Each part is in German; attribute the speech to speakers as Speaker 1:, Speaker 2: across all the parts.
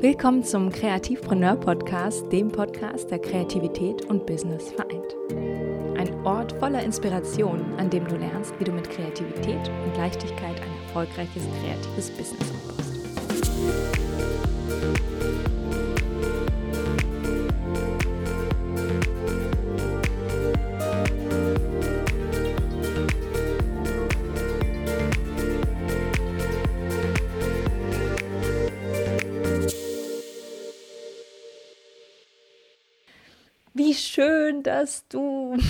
Speaker 1: Willkommen zum Kreativpreneur Podcast, dem Podcast, der Kreativität und Business vereint. Ein Ort voller Inspiration, an dem du lernst, wie du mit Kreativität und Leichtigkeit ein erfolgreiches kreatives Business aufbaust. Schön, dass du.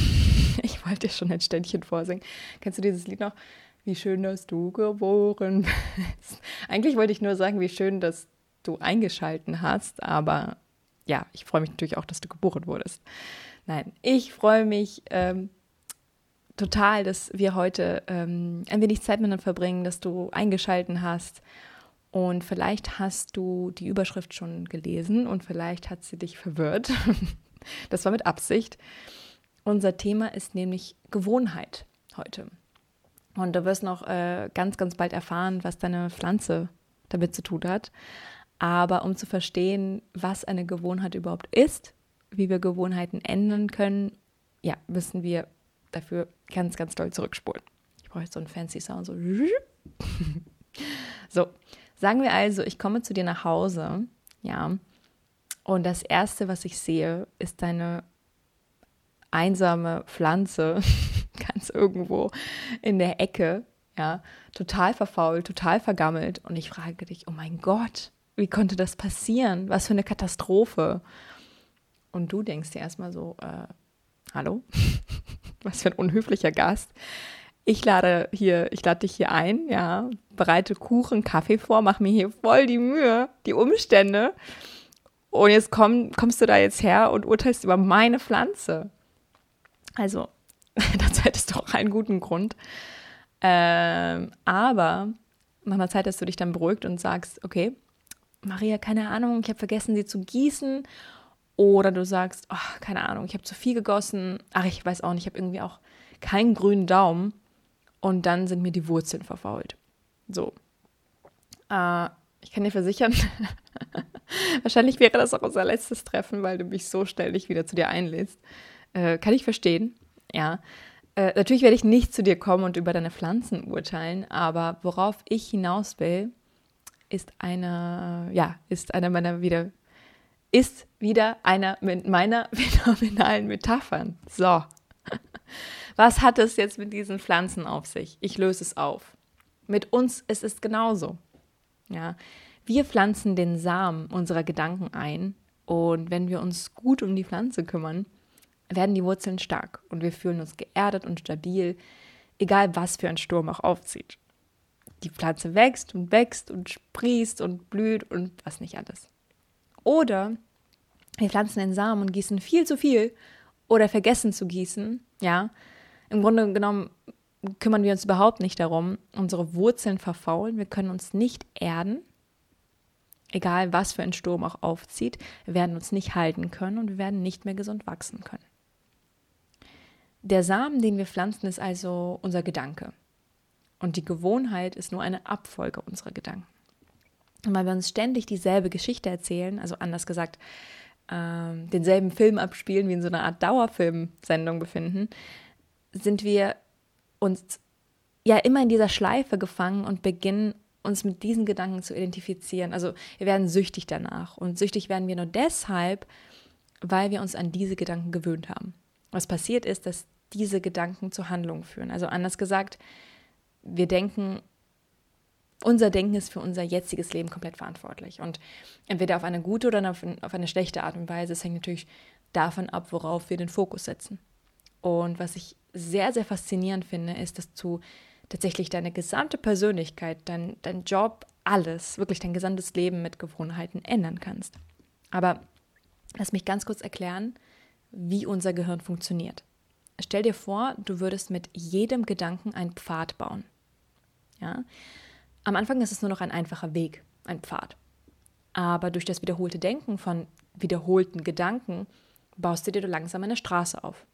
Speaker 1: Ich wollte dir schon ein Ständchen vorsingen. Kennst du dieses Lied noch? Wie schön, dass du geboren bist. Eigentlich wollte ich nur sagen, wie schön, dass du eingeschalten hast, aber ja, ich freue mich natürlich auch, dass du geboren wurdest. Nein, ich freue mich ähm, total, dass wir heute ähm, ein wenig Zeit miteinander verbringen, dass du eingeschalten hast. Und vielleicht hast du die Überschrift schon gelesen und vielleicht hat sie dich verwirrt. Das war mit Absicht. Unser Thema ist nämlich Gewohnheit heute. Und du wirst noch äh, ganz, ganz bald erfahren, was deine Pflanze damit zu tun hat. Aber um zu verstehen, was eine Gewohnheit überhaupt ist, wie wir Gewohnheiten ändern können, ja, müssen wir dafür ganz, ganz doll zurückspulen. Ich brauche jetzt so einen fancy Sound, so. so, sagen wir also, ich komme zu dir nach Hause, ja, und das Erste, was ich sehe, ist deine einsame Pflanze, ganz irgendwo in der Ecke, ja, total verfault, total vergammelt. Und ich frage dich, oh mein Gott, wie konnte das passieren? Was für eine Katastrophe. Und du denkst dir erstmal so, äh, hallo? Was für ein unhöflicher Gast. Ich lade hier, ich lade dich hier ein, ja, bereite Kuchen, Kaffee vor, mach mir hier voll die Mühe, die Umstände. Und jetzt komm, kommst du da jetzt her und urteilst über meine Pflanze. Also, dazu hättest du auch einen guten Grund. Ähm, aber nach einer Zeit hast du dich dann beruhigt und sagst, okay, Maria, keine Ahnung, ich habe vergessen, sie zu gießen. Oder du sagst, oh, keine Ahnung, ich habe zu viel gegossen. Ach, ich weiß auch nicht, ich habe irgendwie auch keinen grünen Daumen. Und dann sind mir die Wurzeln verfault. So. Äh, ich kann dir versichern, wahrscheinlich wäre das auch unser letztes Treffen, weil du mich so ständig wieder zu dir einlädst. Äh, kann ich verstehen, ja. Äh, natürlich werde ich nicht zu dir kommen und über deine Pflanzen urteilen, aber worauf ich hinaus will, ist eine, ja, ist einer meiner wieder, ist wieder einer meiner phänomenalen Metaphern. So. Was hat es jetzt mit diesen Pflanzen auf sich? Ich löse es auf. Mit uns ist es genauso. Ja, wir pflanzen den Samen unserer Gedanken ein und wenn wir uns gut um die Pflanze kümmern, werden die Wurzeln stark und wir fühlen uns geerdet und stabil, egal was für ein Sturm auch aufzieht. Die Pflanze wächst und wächst und sprießt und blüht und was nicht alles. Oder wir pflanzen den Samen und gießen viel zu viel oder vergessen zu gießen, ja. Im Grunde genommen kümmern wir uns überhaupt nicht darum. Unsere Wurzeln verfaulen, wir können uns nicht erden. Egal was für ein Sturm auch aufzieht, wir werden uns nicht halten können und wir werden nicht mehr gesund wachsen können. Der Samen, den wir pflanzen, ist also unser Gedanke. Und die Gewohnheit ist nur eine Abfolge unserer Gedanken. Und weil wir uns ständig dieselbe Geschichte erzählen, also anders gesagt, äh, denselben Film abspielen, wie in so einer Art Dauerfilmsendung befinden, sind wir uns ja immer in dieser Schleife gefangen und beginnen uns mit diesen Gedanken zu identifizieren. Also wir werden süchtig danach. Und süchtig werden wir nur deshalb, weil wir uns an diese Gedanken gewöhnt haben. Was passiert ist, dass diese Gedanken zu Handlungen führen. Also anders gesagt, wir denken, unser Denken ist für unser jetziges Leben komplett verantwortlich. Und entweder auf eine gute oder auf eine schlechte Art und Weise. Es hängt natürlich davon ab, worauf wir den Fokus setzen. Und was ich sehr, sehr faszinierend finde, ist, dass du tatsächlich deine gesamte Persönlichkeit, dein, dein Job, alles, wirklich dein gesamtes Leben mit Gewohnheiten ändern kannst. Aber lass mich ganz kurz erklären, wie unser Gehirn funktioniert. Stell dir vor, du würdest mit jedem Gedanken einen Pfad bauen. Ja? Am Anfang ist es nur noch ein einfacher Weg, ein Pfad. Aber durch das wiederholte Denken von wiederholten Gedanken baust du dir langsam eine Straße auf.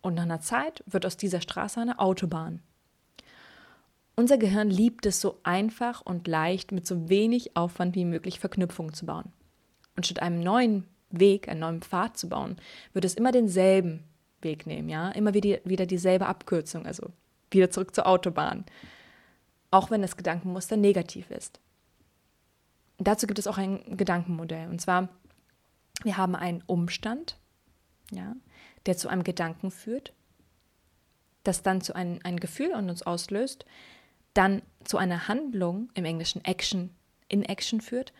Speaker 1: Und nach einer Zeit wird aus dieser Straße eine Autobahn. Unser Gehirn liebt es so einfach und leicht mit so wenig Aufwand wie möglich Verknüpfungen zu bauen. Und statt einem neuen Weg, einen neuen Pfad zu bauen, wird es immer denselben Weg nehmen, ja, immer wieder, wieder dieselbe Abkürzung, also wieder zurück zur Autobahn, auch wenn das Gedankenmuster negativ ist. Dazu gibt es auch ein Gedankenmodell, und zwar, wir haben einen Umstand, ja, der zu einem Gedanken führt, das dann zu einem ein Gefühl in uns auslöst, dann zu einer Handlung, im Englischen Action, in Action führt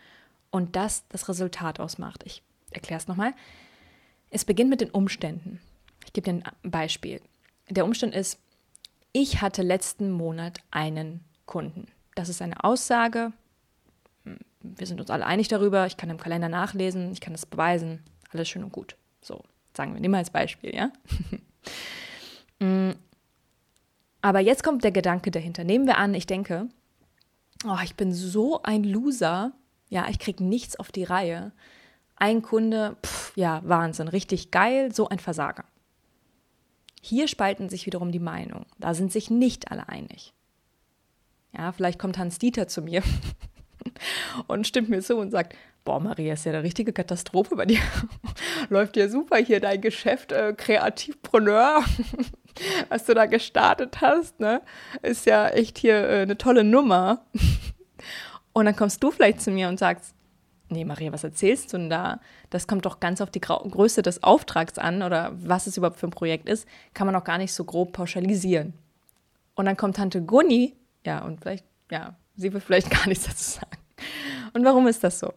Speaker 1: und das das Resultat ausmacht. Ich erkläre es nochmal. Es beginnt mit den Umständen. Ich gebe dir ein Beispiel. Der Umstand ist, ich hatte letzten Monat einen Kunden. Das ist eine Aussage. Wir sind uns alle einig darüber. Ich kann im Kalender nachlesen, ich kann das beweisen. Alles schön und gut. So, sagen wir, nehmen wir als Beispiel, ja? Aber jetzt kommt der Gedanke dahinter. Nehmen wir an, ich denke, oh, ich bin so ein Loser. Ja, ich kriege nichts auf die Reihe. Ein Kunde, pff, ja, Wahnsinn, richtig geil, so ein Versager. Hier spalten sich wiederum die Meinungen. Da sind sich nicht alle einig. Ja, vielleicht kommt Hans Dieter zu mir und stimmt mir zu und sagt, boah, Maria, ist ja eine richtige Katastrophe bei dir. Läuft ja super hier dein Geschäft, äh, Kreativpreneur, was du da gestartet hast, ne? Ist ja echt hier äh, eine tolle Nummer. und dann kommst du vielleicht zu mir und sagst, nee, Maria, was erzählst du denn da? Das kommt doch ganz auf die Größe des Auftrags an oder was es überhaupt für ein Projekt ist, kann man auch gar nicht so grob pauschalisieren. Und dann kommt Tante Gunni, ja, und vielleicht, ja, sie wird vielleicht gar nichts dazu sagen. Und warum ist das so?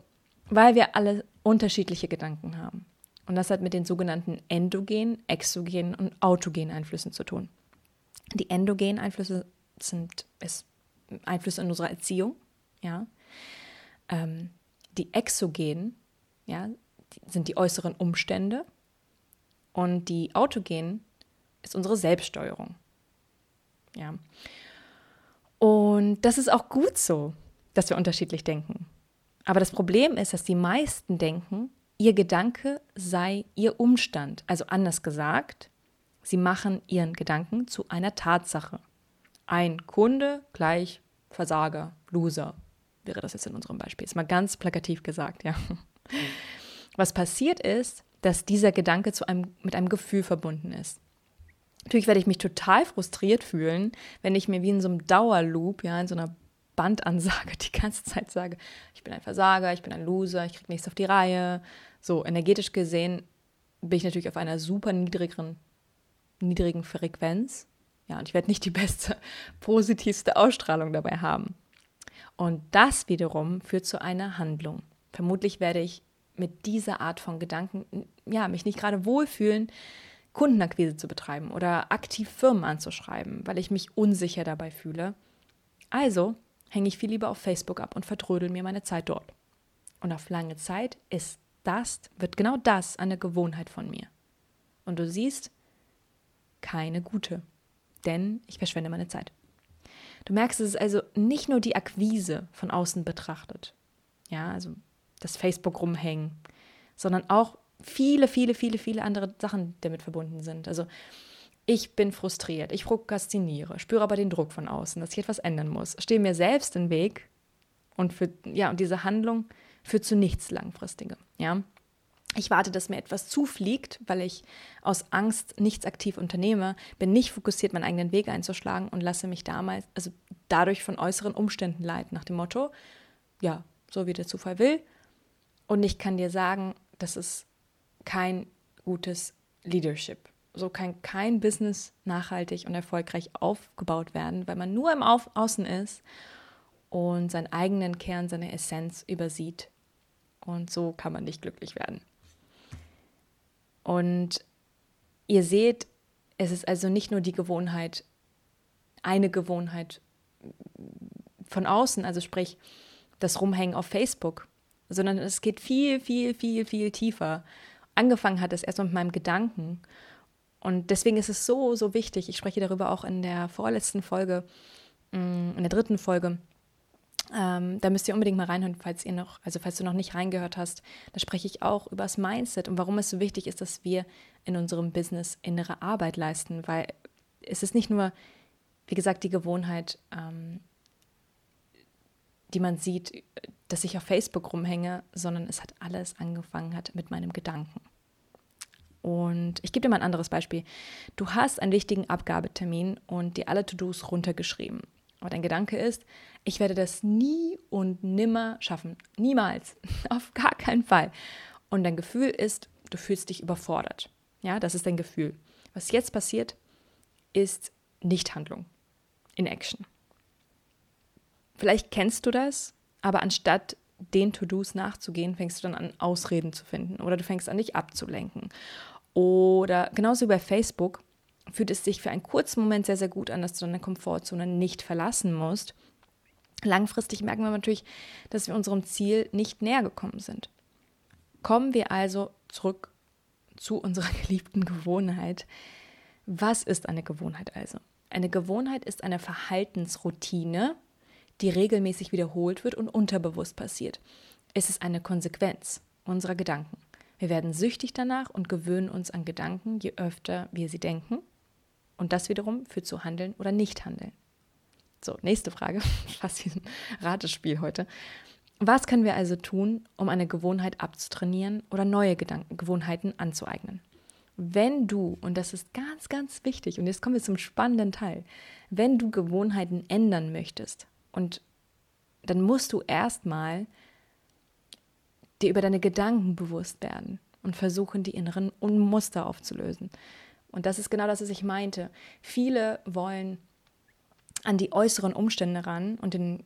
Speaker 1: Weil wir alle unterschiedliche Gedanken haben. Und das hat mit den sogenannten endogenen, exogenen und autogenen Einflüssen zu tun. Die endogenen Einflüsse sind Einflüsse in unserer Erziehung, ja. Ähm, die exogenen, ja, sind die äußeren Umstände und die autogenen ist unsere Selbststeuerung. Ja. Und das ist auch gut so, dass wir unterschiedlich denken. Aber das Problem ist, dass die meisten denken, ihr Gedanke sei ihr Umstand. Also anders gesagt, sie machen ihren Gedanken zu einer Tatsache. Ein Kunde gleich Versager, Loser, wäre das jetzt in unserem Beispiel. Ist mal ganz plakativ gesagt, ja. Was passiert ist, dass dieser Gedanke zu einem, mit einem Gefühl verbunden ist. Natürlich werde ich mich total frustriert fühlen, wenn ich mir wie in so einem Dauerloop, ja, in so einer Bandansage die ganze Zeit sage, ich bin ein Versager, ich bin ein Loser, ich kriege nichts auf die Reihe. So, energetisch gesehen bin ich natürlich auf einer super niedrigeren, niedrigen Frequenz. Ja, und ich werde nicht die beste, positivste Ausstrahlung dabei haben. Und das wiederum führt zu einer Handlung. Vermutlich werde ich mit dieser Art von Gedanken, ja, mich nicht gerade wohlfühlen, Kundenakquise zu betreiben oder aktiv Firmen anzuschreiben, weil ich mich unsicher dabei fühle. Also hänge ich viel lieber auf Facebook ab und vertrödel mir meine Zeit dort. Und auf lange Zeit ist das, wird genau das eine Gewohnheit von mir. Und du siehst, keine gute, denn ich verschwende meine Zeit. Du merkst, es ist also nicht nur die Akquise von außen betrachtet, ja, also das Facebook rumhängen, sondern auch viele, viele, viele, viele andere Sachen damit verbunden sind. Also ich bin frustriert, ich prokrastiniere, spüre aber den Druck von außen, dass ich etwas ändern muss, stehe mir selbst im Weg und für, ja, und diese Handlung führt zu nichts Langfristigem, ja. Ich warte, dass mir etwas zufliegt, weil ich aus Angst nichts aktiv unternehme, bin nicht fokussiert, meinen eigenen Weg einzuschlagen und lasse mich damals, also dadurch von äußeren Umständen leiten, nach dem Motto, ja, so wie der Zufall will. Und ich kann dir sagen, das ist kein gutes Leadership. So kann kein Business nachhaltig und erfolgreich aufgebaut werden, weil man nur im Auf Außen ist und seinen eigenen Kern, seine Essenz übersieht. Und so kann man nicht glücklich werden. Und ihr seht, es ist also nicht nur die Gewohnheit, eine Gewohnheit von außen, also sprich das Rumhängen auf Facebook, sondern es geht viel, viel, viel, viel tiefer. Angefangen hat es erst mit meinem Gedanken. Und deswegen ist es so, so wichtig. Ich spreche darüber auch in der vorletzten Folge, mm, in der dritten Folge, ähm, da müsst ihr unbedingt mal reinhören, falls ihr noch, also falls du noch nicht reingehört hast. Da spreche ich auch über das Mindset und warum es so wichtig ist, dass wir in unserem Business innere Arbeit leisten, weil es ist nicht nur wie gesagt, die Gewohnheit, ähm, die man sieht, dass ich auf Facebook rumhänge, sondern es hat alles angefangen hat mit meinem Gedanken. Und ich gebe dir mal ein anderes Beispiel. Du hast einen wichtigen Abgabetermin und dir alle To-Dos runtergeschrieben. Aber dein Gedanke ist, ich werde das nie und nimmer schaffen. Niemals. Auf gar keinen Fall. Und dein Gefühl ist, du fühlst dich überfordert. Ja, das ist dein Gefühl. Was jetzt passiert, ist Nichthandlung in Action. Vielleicht kennst du das, aber anstatt den To-Dos nachzugehen, fängst du dann an, Ausreden zu finden oder du fängst an, dich abzulenken. Oder genauso wie bei Facebook fühlt es sich für einen kurzen Moment sehr, sehr gut an, dass du deine Komfortzone nicht verlassen musst. Langfristig merken wir natürlich, dass wir unserem Ziel nicht näher gekommen sind. Kommen wir also zurück zu unserer geliebten Gewohnheit. Was ist eine Gewohnheit also? Eine Gewohnheit ist eine Verhaltensroutine, die regelmäßig wiederholt wird und unterbewusst passiert. Es ist eine Konsequenz unserer Gedanken. Wir werden süchtig danach und gewöhnen uns an Gedanken, je öfter wir sie denken. Und das wiederum führt zu Handeln oder Nichthandeln. So, nächste Frage. Fast wie ein Ratespiel heute. Was können wir also tun, um eine Gewohnheit abzutrainieren oder neue Gedanken, Gewohnheiten anzueignen? Wenn du, und das ist ganz, ganz wichtig, und jetzt kommen wir zum spannenden Teil, wenn du Gewohnheiten ändern möchtest, und dann musst du erstmal dir über deine Gedanken bewusst werden und versuchen, die inneren Muster aufzulösen. Und das ist genau das, was ich meinte. Viele wollen an die äußeren Umstände ran und den,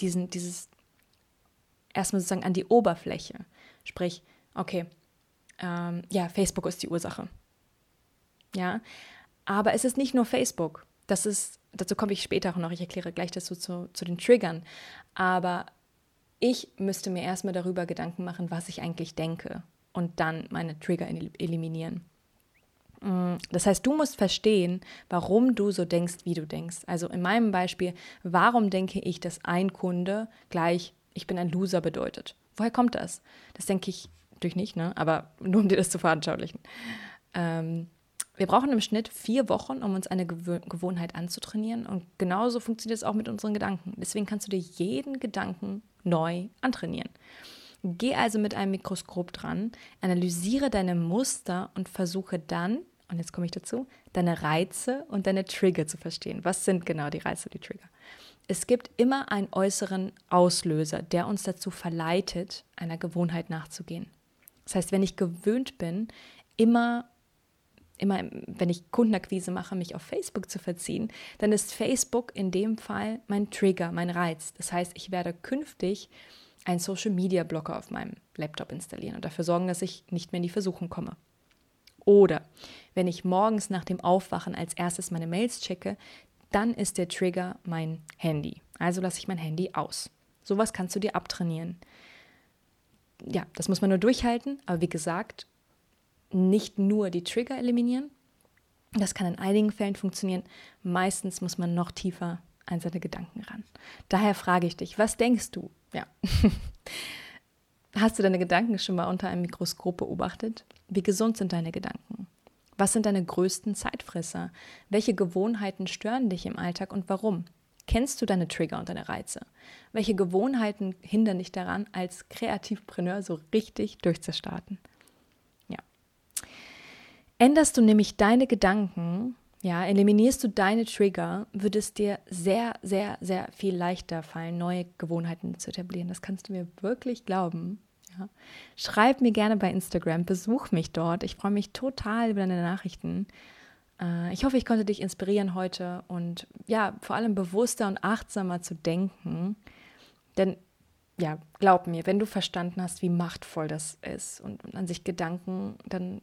Speaker 1: diesen, dieses erstmal sozusagen an die Oberfläche. Sprich, okay, ähm, ja, Facebook ist die Ursache. Ja, aber es ist nicht nur Facebook. Das ist, dazu komme ich später auch noch. Ich erkläre gleich dazu zu, zu den Triggern. Aber ich müsste mir erstmal darüber Gedanken machen, was ich eigentlich denke und dann meine Trigger eliminieren. Mm, das heißt, du musst verstehen, warum du so denkst, wie du denkst. Also in meinem Beispiel, warum denke ich, dass ein Kunde gleich ich bin ein Loser bedeutet? Woher kommt das? Das denke ich natürlich nicht, ne? aber nur um dir das zu veranschaulichen. Ähm, wir brauchen im Schnitt vier Wochen, um uns eine Gewö Gewohnheit anzutrainieren. Und genauso funktioniert es auch mit unseren Gedanken. Deswegen kannst du dir jeden Gedanken neu antrainieren. Geh also mit einem Mikroskop dran, analysiere deine Muster und versuche dann, und jetzt komme ich dazu, deine Reize und deine Trigger zu verstehen. Was sind genau die Reize und die Trigger? Es gibt immer einen äußeren Auslöser, der uns dazu verleitet, einer Gewohnheit nachzugehen. Das heißt, wenn ich gewöhnt bin, immer immer, wenn ich Kundenakquise mache, mich auf Facebook zu verziehen, dann ist Facebook in dem Fall mein Trigger, mein Reiz. Das heißt, ich werde künftig einen Social Media Blocker auf meinem Laptop installieren und dafür sorgen, dass ich nicht mehr in die Versuchung komme. Oder wenn ich morgens nach dem Aufwachen als erstes meine Mails checke, dann ist der Trigger mein Handy. Also lasse ich mein Handy aus. Sowas kannst du dir abtrainieren. Ja, das muss man nur durchhalten, aber wie gesagt, nicht nur die Trigger eliminieren. Das kann in einigen Fällen funktionieren. Meistens muss man noch tiefer an seine Gedanken ran. Daher frage ich dich, was denkst du? Ja. Hast du deine Gedanken schon mal unter einem Mikroskop beobachtet? Wie gesund sind deine Gedanken? Was sind deine größten Zeitfresser? Welche Gewohnheiten stören dich im Alltag und warum? Kennst du deine Trigger und deine Reize? Welche Gewohnheiten hindern dich daran, als Kreativpreneur so richtig durchzustarten? Änderst du nämlich deine Gedanken, ja, eliminierst du deine Trigger, wird es dir sehr, sehr, sehr viel leichter fallen, neue Gewohnheiten zu etablieren. Das kannst du mir wirklich glauben. Ja. Schreib mir gerne bei Instagram, besuch mich dort. Ich freue mich total über deine Nachrichten. Äh, ich hoffe, ich konnte dich inspirieren heute und ja, vor allem bewusster und achtsamer zu denken. Denn ja, glaub mir, wenn du verstanden hast, wie machtvoll das ist und an sich Gedanken, dann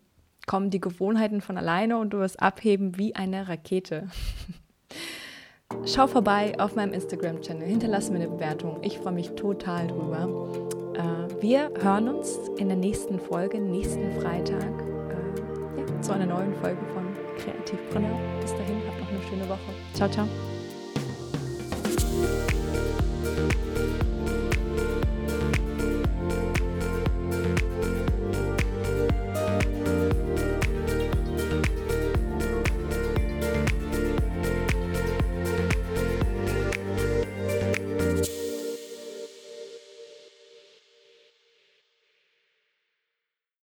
Speaker 1: kommen die Gewohnheiten von alleine und du wirst abheben wie eine Rakete. Schau vorbei auf meinem Instagram-Channel, hinterlass mir eine Bewertung. Ich freue mich total drüber. Äh, wir hören uns in der nächsten Folge, nächsten Freitag, äh, zu einer neuen Folge von Kreativpreneur. Bis dahin, habt noch eine schöne Woche. Ciao, ciao.